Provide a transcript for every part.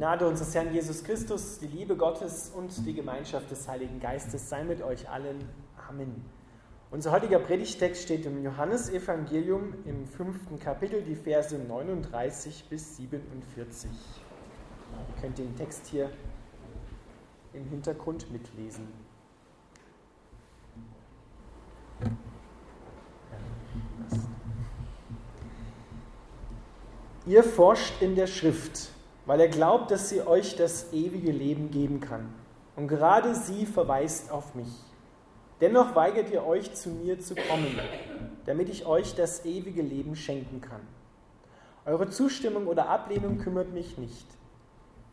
Gnade unseres Herrn Jesus Christus, die Liebe Gottes und die Gemeinschaft des Heiligen Geistes sei mit euch allen. Amen. Unser heutiger Predigtext steht im Johannesevangelium im fünften Kapitel, die Verse 39 bis 47. Ihr könnt den Text hier im Hintergrund mitlesen. Ihr forscht in der Schrift weil er glaubt, dass sie euch das ewige Leben geben kann. Und gerade sie verweist auf mich. Dennoch weigert ihr euch, zu mir zu kommen, damit ich euch das ewige Leben schenken kann. Eure Zustimmung oder Ablehnung kümmert mich nicht,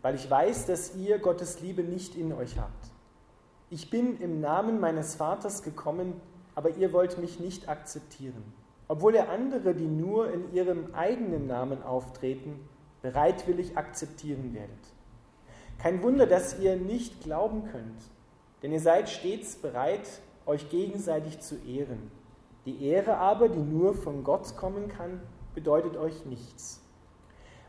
weil ich weiß, dass ihr Gottes Liebe nicht in euch habt. Ich bin im Namen meines Vaters gekommen, aber ihr wollt mich nicht akzeptieren, obwohl ihr andere, die nur in ihrem eigenen Namen auftreten, bereitwillig akzeptieren werdet. Kein Wunder, dass ihr nicht glauben könnt, denn ihr seid stets bereit, euch gegenseitig zu ehren. Die Ehre aber, die nur von Gott kommen kann, bedeutet euch nichts.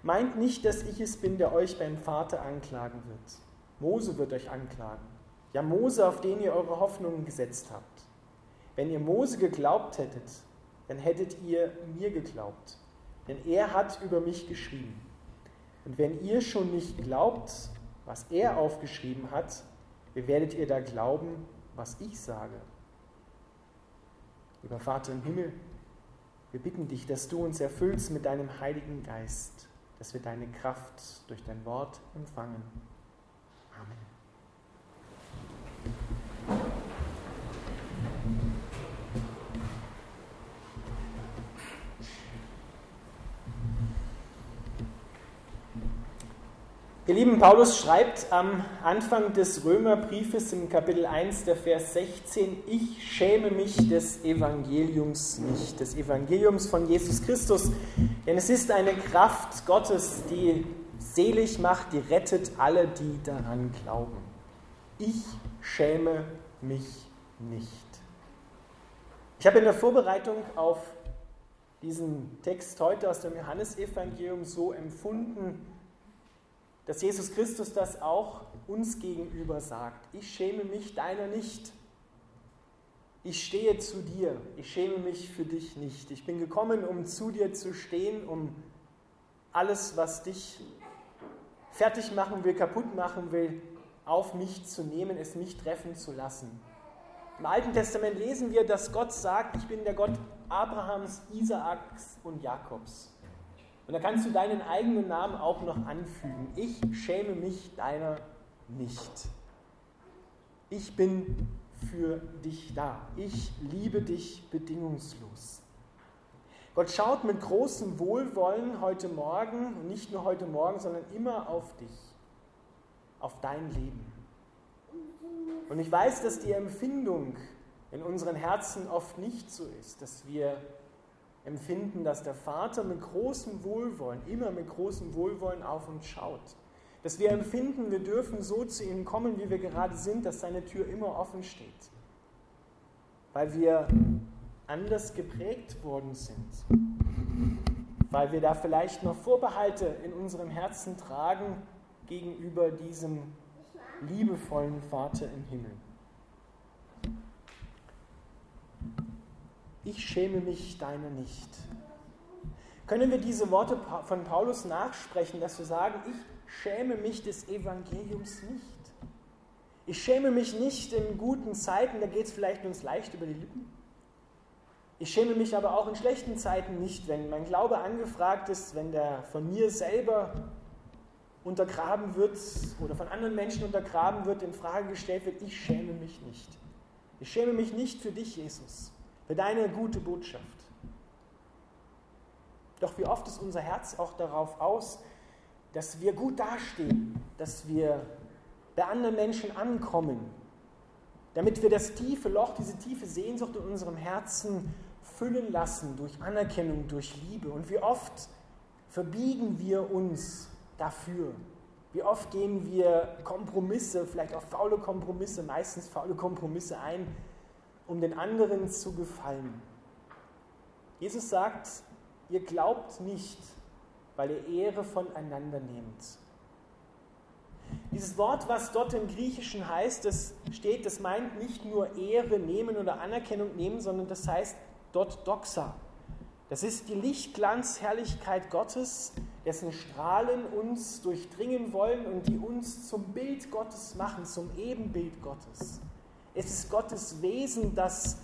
Meint nicht, dass ich es bin, der euch beim Vater anklagen wird. Mose wird euch anklagen. Ja, Mose, auf den ihr eure Hoffnungen gesetzt habt. Wenn ihr Mose geglaubt hättet, dann hättet ihr mir geglaubt, denn er hat über mich geschrieben. Und wenn ihr schon nicht glaubt, was er aufgeschrieben hat, wie werdet ihr da glauben, was ich sage? Lieber Vater im Himmel, wir bitten dich, dass du uns erfüllst mit deinem Heiligen Geist, dass wir deine Kraft durch dein Wort empfangen. Ihr Lieben, Paulus schreibt am Anfang des Römerbriefes im Kapitel 1, der Vers 16, ich schäme mich des Evangeliums nicht, des Evangeliums von Jesus Christus, denn es ist eine Kraft Gottes, die selig macht, die rettet alle, die daran glauben. Ich schäme mich nicht. Ich habe in der Vorbereitung auf diesen Text heute aus dem Johannesevangelium so empfunden, dass Jesus Christus das auch uns gegenüber sagt. Ich schäme mich deiner nicht. Ich stehe zu dir. Ich schäme mich für dich nicht. Ich bin gekommen, um zu dir zu stehen, um alles, was dich fertig machen will, kaputt machen will, auf mich zu nehmen, es mich treffen zu lassen. Im Alten Testament lesen wir, dass Gott sagt, ich bin der Gott Abrahams, Isaaks und Jakobs. Und da kannst du deinen eigenen Namen auch noch anfügen. Ich schäme mich deiner nicht. Ich bin für dich da. Ich liebe dich bedingungslos. Gott schaut mit großem Wohlwollen heute Morgen, und nicht nur heute Morgen, sondern immer auf dich, auf dein Leben. Und ich weiß, dass die Empfindung in unseren Herzen oft nicht so ist, dass wir empfinden, dass der Vater mit großem Wohlwollen, immer mit großem Wohlwollen auf uns schaut. Dass wir empfinden, wir dürfen so zu ihm kommen, wie wir gerade sind, dass seine Tür immer offen steht. Weil wir anders geprägt worden sind. Weil wir da vielleicht noch Vorbehalte in unserem Herzen tragen gegenüber diesem liebevollen Vater im Himmel. Ich schäme mich deiner nicht. Können wir diese Worte von Paulus nachsprechen, dass wir sagen, ich schäme mich des Evangeliums nicht. Ich schäme mich nicht in guten Zeiten, da geht es vielleicht uns leicht über die Lippen. Ich schäme mich aber auch in schlechten Zeiten nicht, wenn mein Glaube angefragt ist, wenn der von mir selber untergraben wird oder von anderen Menschen untergraben wird, in Frage gestellt wird, ich schäme mich nicht. Ich schäme mich nicht für dich, Jesus für deine gute Botschaft. Doch wie oft ist unser Herz auch darauf aus, dass wir gut dastehen, dass wir bei anderen Menschen ankommen, damit wir das tiefe Loch, diese tiefe Sehnsucht in unserem Herzen füllen lassen durch Anerkennung, durch Liebe. Und wie oft verbiegen wir uns dafür? Wie oft gehen wir Kompromisse, vielleicht auch faule Kompromisse, meistens faule Kompromisse ein, um den anderen zu gefallen. Jesus sagt, ihr glaubt nicht, weil ihr Ehre voneinander nehmt. Dieses Wort, was dort im Griechischen heißt, das steht, das meint nicht nur Ehre nehmen oder Anerkennung nehmen, sondern das heißt dort Doxa. Das ist die Lichtglanzherrlichkeit Gottes, dessen Strahlen uns durchdringen wollen und die uns zum Bild Gottes machen, zum Ebenbild Gottes. Es ist Gottes Wesen, das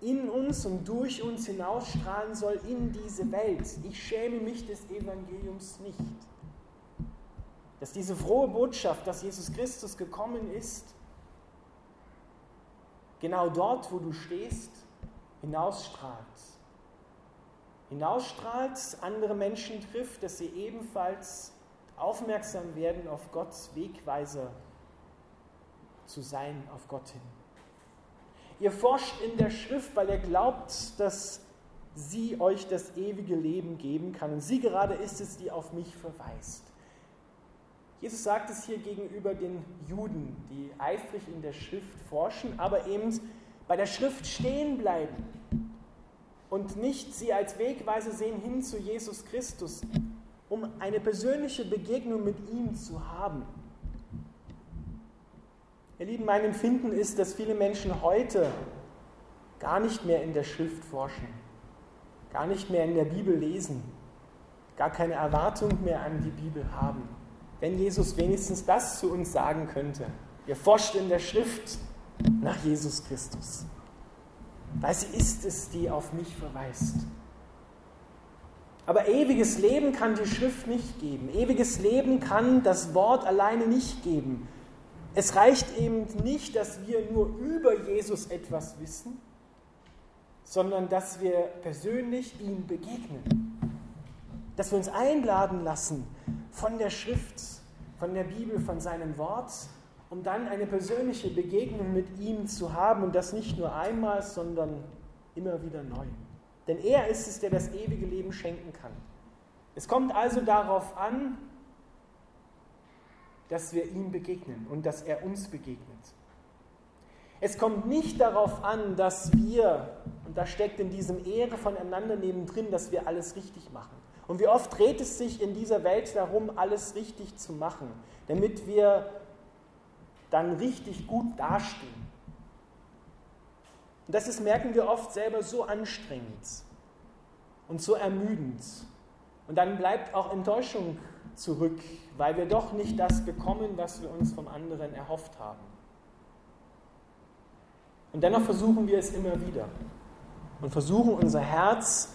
in uns und durch uns hinausstrahlen soll in diese Welt. Ich schäme mich des Evangeliums nicht. Dass diese frohe Botschaft, dass Jesus Christus gekommen ist, genau dort, wo du stehst, hinausstrahlt. Hinausstrahlt, andere Menschen trifft, dass sie ebenfalls aufmerksam werden, auf Gottes Wegweiser zu sein, auf Gott hin. Ihr forscht in der Schrift, weil ihr glaubt, dass sie euch das ewige Leben geben kann. Und sie gerade ist es, die auf mich verweist. Jesus sagt es hier gegenüber den Juden, die eifrig in der Schrift forschen, aber eben bei der Schrift stehen bleiben und nicht sie als Wegweise sehen hin zu Jesus Christus, um eine persönliche Begegnung mit ihm zu haben. Ihr Lieben, mein Empfinden ist, dass viele Menschen heute gar nicht mehr in der Schrift forschen, gar nicht mehr in der Bibel lesen, gar keine Erwartung mehr an die Bibel haben. Wenn Jesus wenigstens das zu uns sagen könnte. Ihr forscht in der Schrift nach Jesus Christus, weil sie ist es, die auf mich verweist. Aber ewiges Leben kann die Schrift nicht geben. Ewiges Leben kann das Wort alleine nicht geben. Es reicht eben nicht, dass wir nur über Jesus etwas wissen, sondern dass wir persönlich ihm begegnen. Dass wir uns einladen lassen von der Schrift, von der Bibel, von seinem Wort, um dann eine persönliche Begegnung mit ihm zu haben und das nicht nur einmal, sondern immer wieder neu. Denn er ist es, der das ewige Leben schenken kann. Es kommt also darauf an, dass wir ihm begegnen und dass er uns begegnet. Es kommt nicht darauf an, dass wir, und da steckt in diesem Ehre voneinander neben drin, dass wir alles richtig machen. Und wie oft dreht es sich in dieser Welt darum, alles richtig zu machen, damit wir dann richtig gut dastehen. Und das ist, merken wir oft selber, so anstrengend und so ermüdend. Und dann bleibt auch Enttäuschung zurück, weil wir doch nicht das bekommen, was wir uns vom anderen erhofft haben. Und dennoch versuchen wir es immer wieder und versuchen unser Herz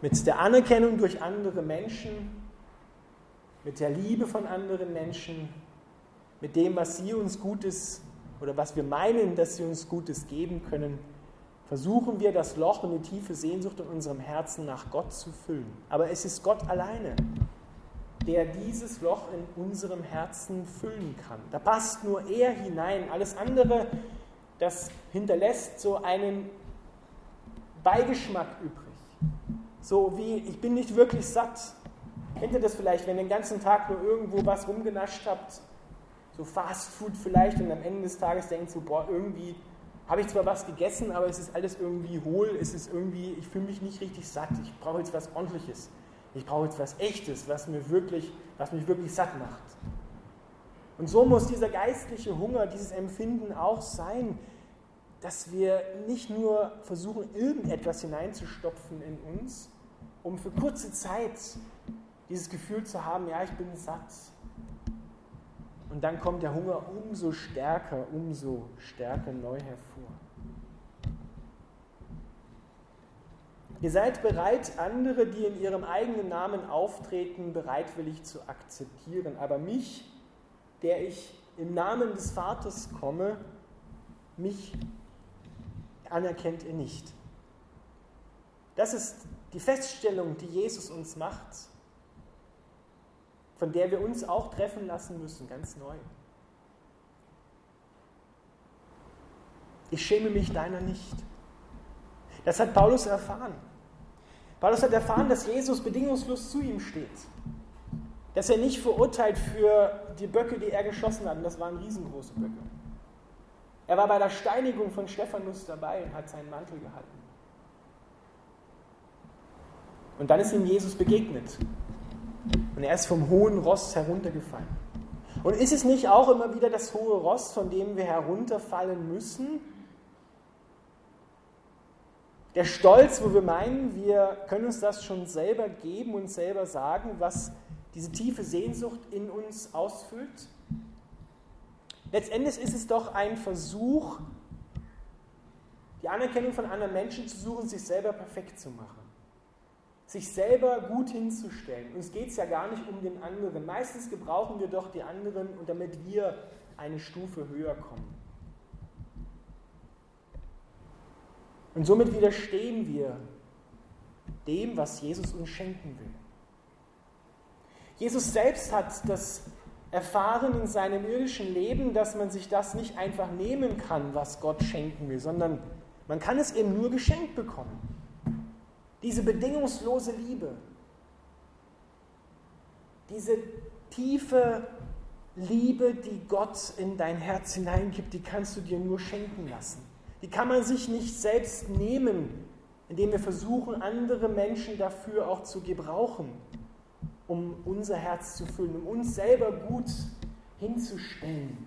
mit der Anerkennung durch andere Menschen, mit der Liebe von anderen Menschen, mit dem, was sie uns Gutes oder was wir meinen, dass sie uns Gutes geben können, versuchen wir das Loch und die tiefe Sehnsucht in unserem Herzen nach Gott zu füllen. Aber es ist Gott alleine, der dieses Loch in unserem Herzen füllen kann. Da passt nur er hinein. Alles andere, das hinterlässt so einen Beigeschmack übrig. So wie, ich bin nicht wirklich satt. Kennt ihr das vielleicht, wenn ihr den ganzen Tag nur irgendwo was rumgenascht habt? So Fast Food vielleicht und am Ende des Tages denkt so, boah, irgendwie habe ich zwar was gegessen, aber es ist alles irgendwie hohl, es ist irgendwie, ich fühle mich nicht richtig satt, ich brauche jetzt was ordentliches. Ich brauche jetzt was Echtes, was, mir wirklich, was mich wirklich satt macht. Und so muss dieser geistliche Hunger, dieses Empfinden auch sein, dass wir nicht nur versuchen, irgendetwas hineinzustopfen in uns, um für kurze Zeit dieses Gefühl zu haben, ja, ich bin satt. Und dann kommt der Hunger umso stärker, umso stärker neu hervor. Ihr seid bereit, andere, die in ihrem eigenen Namen auftreten, bereitwillig zu akzeptieren. Aber mich, der ich im Namen des Vaters komme, mich anerkennt ihr nicht. Das ist die Feststellung, die Jesus uns macht, von der wir uns auch treffen lassen müssen, ganz neu. Ich schäme mich deiner nicht. Das hat Paulus erfahren. Paulus hat erfahren, dass Jesus bedingungslos zu ihm steht. Dass er nicht verurteilt für die Böcke, die er geschossen hat. Und das waren riesengroße Böcke. Er war bei der Steinigung von Stephanus dabei und hat seinen Mantel gehalten. Und dann ist ihm Jesus begegnet. Und er ist vom hohen Ross heruntergefallen. Und ist es nicht auch immer wieder das hohe Ross, von dem wir herunterfallen müssen? Der Stolz, wo wir meinen, wir können uns das schon selber geben und selber sagen, was diese tiefe Sehnsucht in uns ausfüllt? Letztendlich ist es doch ein Versuch, die Anerkennung von anderen Menschen zu suchen, sich selber perfekt zu machen. Sich selber gut hinzustellen. Uns geht es ja gar nicht um den anderen. Meistens gebrauchen wir doch die anderen, und damit wir eine Stufe höher kommen. Und somit widerstehen wir dem, was Jesus uns schenken will. Jesus selbst hat das erfahren in seinem irdischen Leben, dass man sich das nicht einfach nehmen kann, was Gott schenken will, sondern man kann es eben nur geschenkt bekommen. Diese bedingungslose Liebe, diese tiefe Liebe, die Gott in dein Herz hineingibt, die kannst du dir nur schenken lassen. Die kann man sich nicht selbst nehmen, indem wir versuchen, andere Menschen dafür auch zu gebrauchen, um unser Herz zu füllen, um uns selber gut hinzustellen,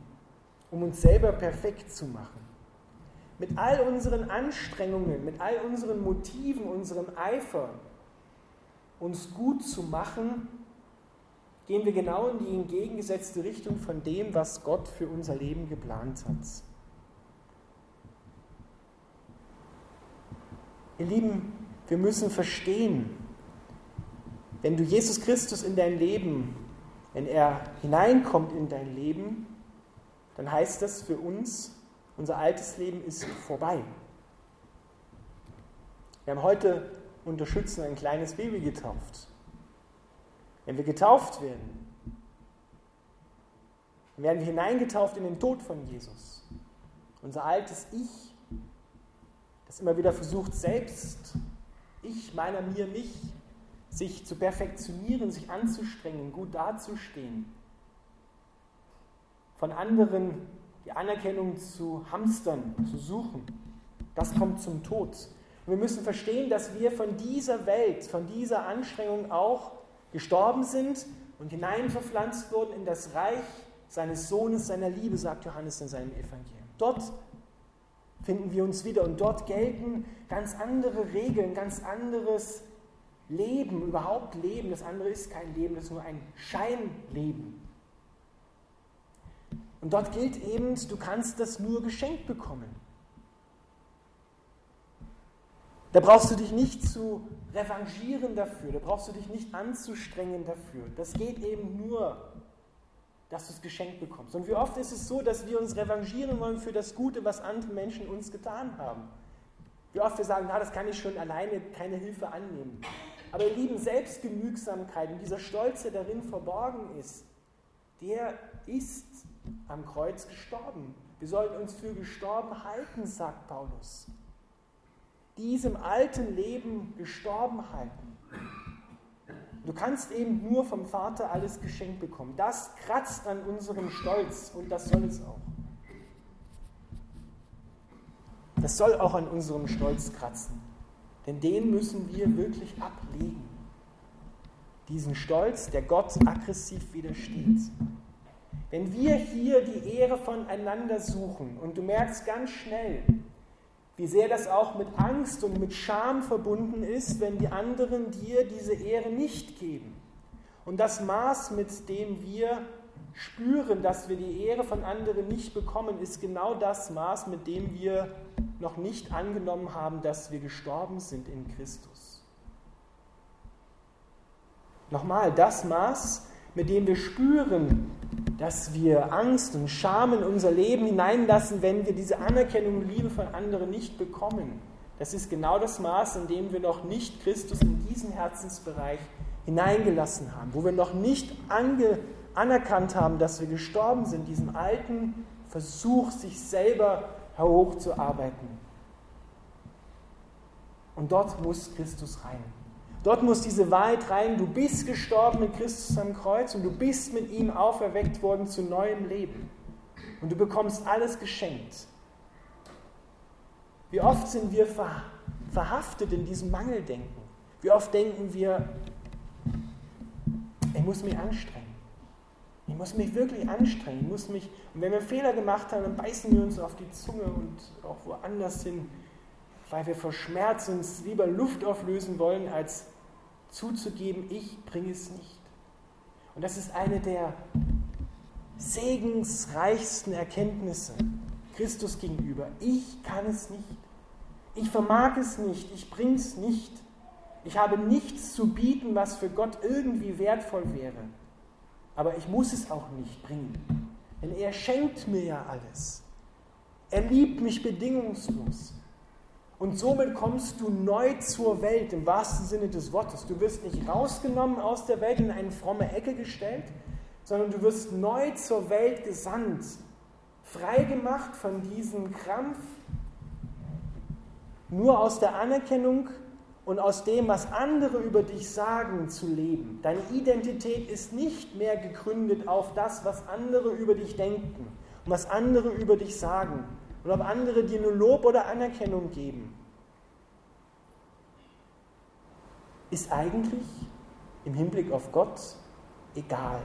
um uns selber perfekt zu machen. Mit all unseren Anstrengungen, mit all unseren Motiven, unserem Eifer, uns gut zu machen, gehen wir genau in die entgegengesetzte Richtung von dem, was Gott für unser Leben geplant hat. Ihr Lieben, wir müssen verstehen, wenn du Jesus Christus in dein Leben, wenn er hineinkommt in dein Leben, dann heißt das für uns, unser altes Leben ist vorbei. Wir haben heute unterstützen ein kleines Baby getauft. Wenn wir getauft werden, dann werden wir hineingetauft in den Tod von Jesus. Unser altes Ich das immer wieder versucht, selbst, ich, meiner, mir, mich, sich zu perfektionieren, sich anzustrengen, gut dazustehen, von anderen die Anerkennung zu hamstern, zu suchen, das kommt zum Tod. Und wir müssen verstehen, dass wir von dieser Welt, von dieser Anstrengung auch gestorben sind und hineinverpflanzt wurden in das Reich seines Sohnes, seiner Liebe, sagt Johannes in seinem Evangelium. Dort finden wir uns wieder. Und dort gelten ganz andere Regeln, ganz anderes Leben, überhaupt Leben. Das andere ist kein Leben, das ist nur ein Scheinleben. Und dort gilt eben, du kannst das nur geschenkt bekommen. Da brauchst du dich nicht zu revanchieren dafür, da brauchst du dich nicht anzustrengen dafür. Das geht eben nur dass du es geschenkt bekommst. Und wie oft ist es so, dass wir uns revanchieren wollen für das Gute, was andere Menschen uns getan haben. Wie oft wir sagen, na, das kann ich schon alleine keine Hilfe annehmen. Aber ihr lieben Selbstgenügsamkeit und dieser Stolz, der darin verborgen ist, der ist am Kreuz gestorben. Wir sollten uns für gestorben halten, sagt Paulus. Diesem alten Leben gestorben halten. Du kannst eben nur vom Vater alles geschenkt bekommen. Das kratzt an unserem Stolz und das soll es auch. Das soll auch an unserem Stolz kratzen. Denn den müssen wir wirklich ablegen. Diesen Stolz, der Gott aggressiv widersteht. Wenn wir hier die Ehre voneinander suchen und du merkst ganz schnell, wie sehr das auch mit Angst und mit Scham verbunden ist, wenn die anderen dir diese Ehre nicht geben. Und das Maß, mit dem wir spüren, dass wir die Ehre von anderen nicht bekommen, ist genau das Maß, mit dem wir noch nicht angenommen haben, dass wir gestorben sind in Christus. Nochmal, das Maß, mit dem wir spüren, dass wir Angst und Scham in unser Leben hineinlassen, wenn wir diese Anerkennung und Liebe von anderen nicht bekommen. Das ist genau das Maß, in dem wir noch nicht Christus in diesen Herzensbereich hineingelassen haben, wo wir noch nicht ange, anerkannt haben, dass wir gestorben sind, diesem alten Versuch, sich selber hochzuarbeiten. Und dort muss Christus rein. Dort muss diese Wahrheit rein, du bist gestorben mit Christus am Kreuz und du bist mit ihm auferweckt worden zu neuem Leben. Und du bekommst alles geschenkt. Wie oft sind wir verhaftet in diesem Mangeldenken? Wie oft denken wir, ich muss mich anstrengen. Ich muss mich wirklich anstrengen. Ich muss mich, und wenn wir Fehler gemacht haben, dann beißen wir uns auf die Zunge und auch woanders hin, weil wir vor Schmerz uns lieber Luft auflösen wollen, als zuzugeben, ich bringe es nicht. Und das ist eine der segensreichsten Erkenntnisse Christus gegenüber. Ich kann es nicht. Ich vermag es nicht. Ich bringe es nicht. Ich habe nichts zu bieten, was für Gott irgendwie wertvoll wäre. Aber ich muss es auch nicht bringen. Denn er schenkt mir ja alles. Er liebt mich bedingungslos. Und somit kommst du neu zur Welt im wahrsten Sinne des Wortes. Du wirst nicht rausgenommen aus der Welt in eine fromme Ecke gestellt, sondern du wirst neu zur Welt gesandt, freigemacht von diesem Krampf, nur aus der Anerkennung und aus dem, was andere über dich sagen, zu leben. Deine Identität ist nicht mehr gegründet auf das, was andere über dich denken und was andere über dich sagen und ob andere dir nur Lob oder Anerkennung geben. Ist eigentlich im Hinblick auf Gott egal.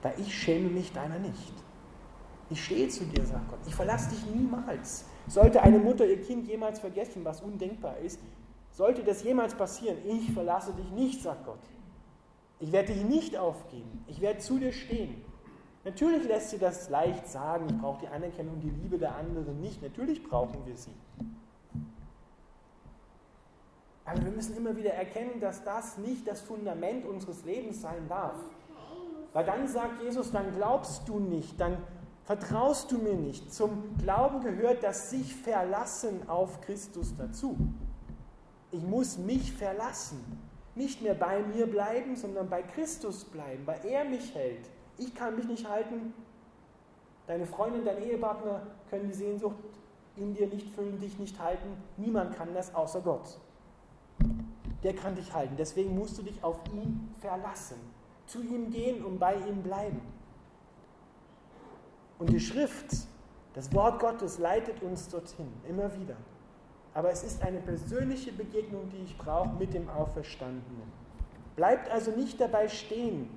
Weil ich schäme mich deiner nicht. Ich stehe zu dir, sagt Gott. Ich verlasse dich niemals. Sollte eine Mutter ihr Kind jemals vergessen, was undenkbar ist, sollte das jemals passieren, ich verlasse dich nicht, sagt Gott. Ich werde dich nicht aufgeben. Ich werde zu dir stehen. Natürlich lässt sie das leicht sagen, ich brauche die Anerkennung, die Liebe der anderen nicht. Natürlich brauchen wir sie. Aber wir müssen immer wieder erkennen, dass das nicht das Fundament unseres Lebens sein darf. Weil dann sagt Jesus, dann glaubst du nicht, dann vertraust du mir nicht. Zum Glauben gehört das sich verlassen auf Christus dazu. Ich muss mich verlassen. Nicht mehr bei mir bleiben, sondern bei Christus bleiben, weil er mich hält. Ich kann mich nicht halten. Deine Freundin, dein Ehepartner können die Sehnsucht in dir nicht füllen, dich nicht halten. Niemand kann das außer Gott. Der kann dich halten. Deswegen musst du dich auf ihn verlassen. Zu ihm gehen und bei ihm bleiben. Und die Schrift, das Wort Gottes leitet uns dorthin, immer wieder. Aber es ist eine persönliche Begegnung, die ich brauche mit dem Auferstandenen. Bleibt also nicht dabei stehen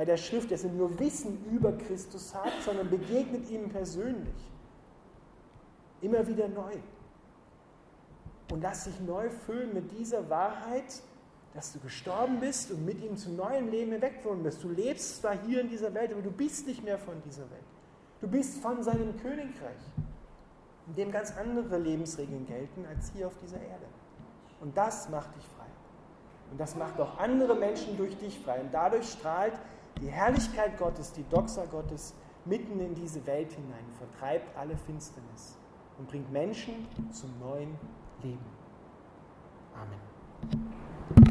bei der Schrift, dass ihr nur Wissen über Christus habt, sondern begegnet ihm persönlich. Immer wieder neu. Und lass dich neu füllen mit dieser Wahrheit, dass du gestorben bist und mit ihm zu neuem Leben hinweggewonnen bist. Du lebst zwar hier in dieser Welt, aber du bist nicht mehr von dieser Welt. Du bist von seinem Königreich, in dem ganz andere Lebensregeln gelten als hier auf dieser Erde. Und das macht dich frei. Und das macht auch andere Menschen durch dich frei. Und dadurch strahlt die Herrlichkeit Gottes, die Doxa Gottes mitten in diese Welt hinein, vertreibt alle Finsternis und bringt Menschen zum neuen Leben. Amen.